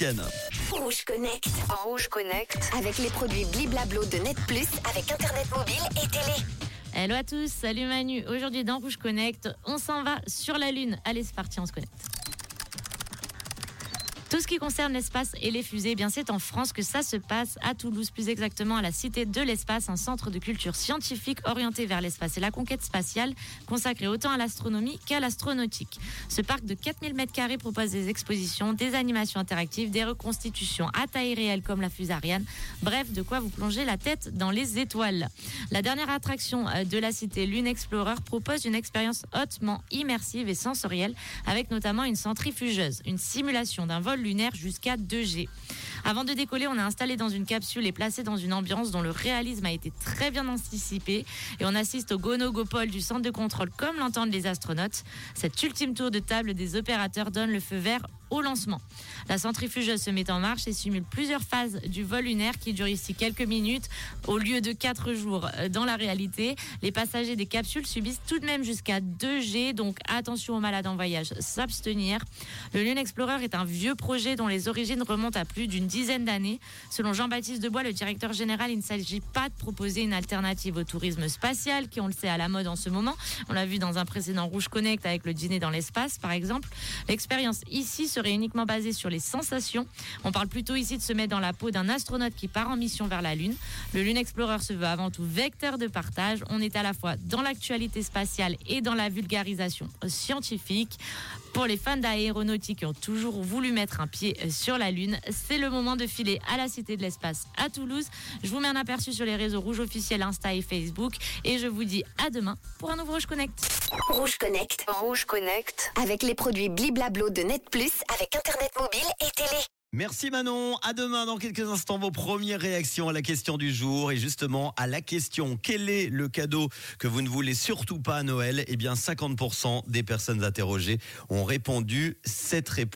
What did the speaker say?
week-end. Rouge Connect. En Rouge Connect. Avec les produits Bliblablo de Net Plus, avec Internet mobile et télé. Hello à tous, salut Manu. Aujourd'hui dans Rouge Connect, on s'en va sur la Lune. Allez, c'est parti, on se connecte. Tout ce qui concerne l'espace et les fusées, eh bien c'est en France que ça se passe, à Toulouse, plus exactement à la Cité de l'Espace, un centre de culture scientifique orienté vers l'espace et la conquête spatiale, consacré autant à l'astronomie qu'à l'astronautique. Ce parc de 4000 m2 propose des expositions, des animations interactives, des reconstitutions à taille réelle comme la fusée Ariane, bref, de quoi vous plonger la tête dans les étoiles. La dernière attraction euh, de la Cité Lune Explorer propose une expérience hautement immersive et sensorielle, avec notamment une centrifugeuse, une simulation d'un vol lunaire jusqu'à 2G. Avant de décoller, on est installé dans une capsule et placé dans une ambiance dont le réalisme a été très bien anticipé. Et on assiste au gonogopole du centre de contrôle comme l'entendent les astronautes. Cet ultime tour de table des opérateurs donne le feu vert au lancement. La centrifugeuse se met en marche et simule plusieurs phases du vol lunaire qui dure ici quelques minutes au lieu de 4 jours. Dans la réalité, les passagers des capsules subissent tout de même jusqu'à 2G, donc attention aux malades en voyage, s'abstenir. Le Lune Explorer est un vieux projet dont les origines remontent à plus d'une dizaine d'années. Selon Jean-Baptiste Debois, le directeur général, il ne s'agit pas de proposer une alternative au tourisme spatial qui, on le sait, à la mode en ce moment. On l'a vu dans un précédent Rouge Connect avec le dîner dans l'espace, par exemple. L'expérience ici serait uniquement basée sur les sensations. On parle plutôt ici de se mettre dans la peau d'un astronaute qui part en mission vers la Lune. Le Lune Explorer se veut avant tout vecteur de partage. On est à la fois dans l'actualité spatiale et dans la vulgarisation scientifique. Pour les fans d'aéronautique qui ont toujours voulu mettre un pied sur la Lune, c'est le moment de filer à la Cité de l'Espace à Toulouse. Je vous mets un aperçu sur les réseaux rouges officiels Insta et Facebook et je vous dis à demain pour un nouveau Rouge Connect. Rouge Connect. Rouge Connect. Avec les produits Bliblablo de Net Plus, avec Internet mobile et télé. Merci Manon. À demain dans quelques instants vos premières réactions à la question du jour et justement à la question quel est le cadeau que vous ne voulez surtout pas à Noël? Eh bien 50% des personnes interrogées ont répondu cette réponse.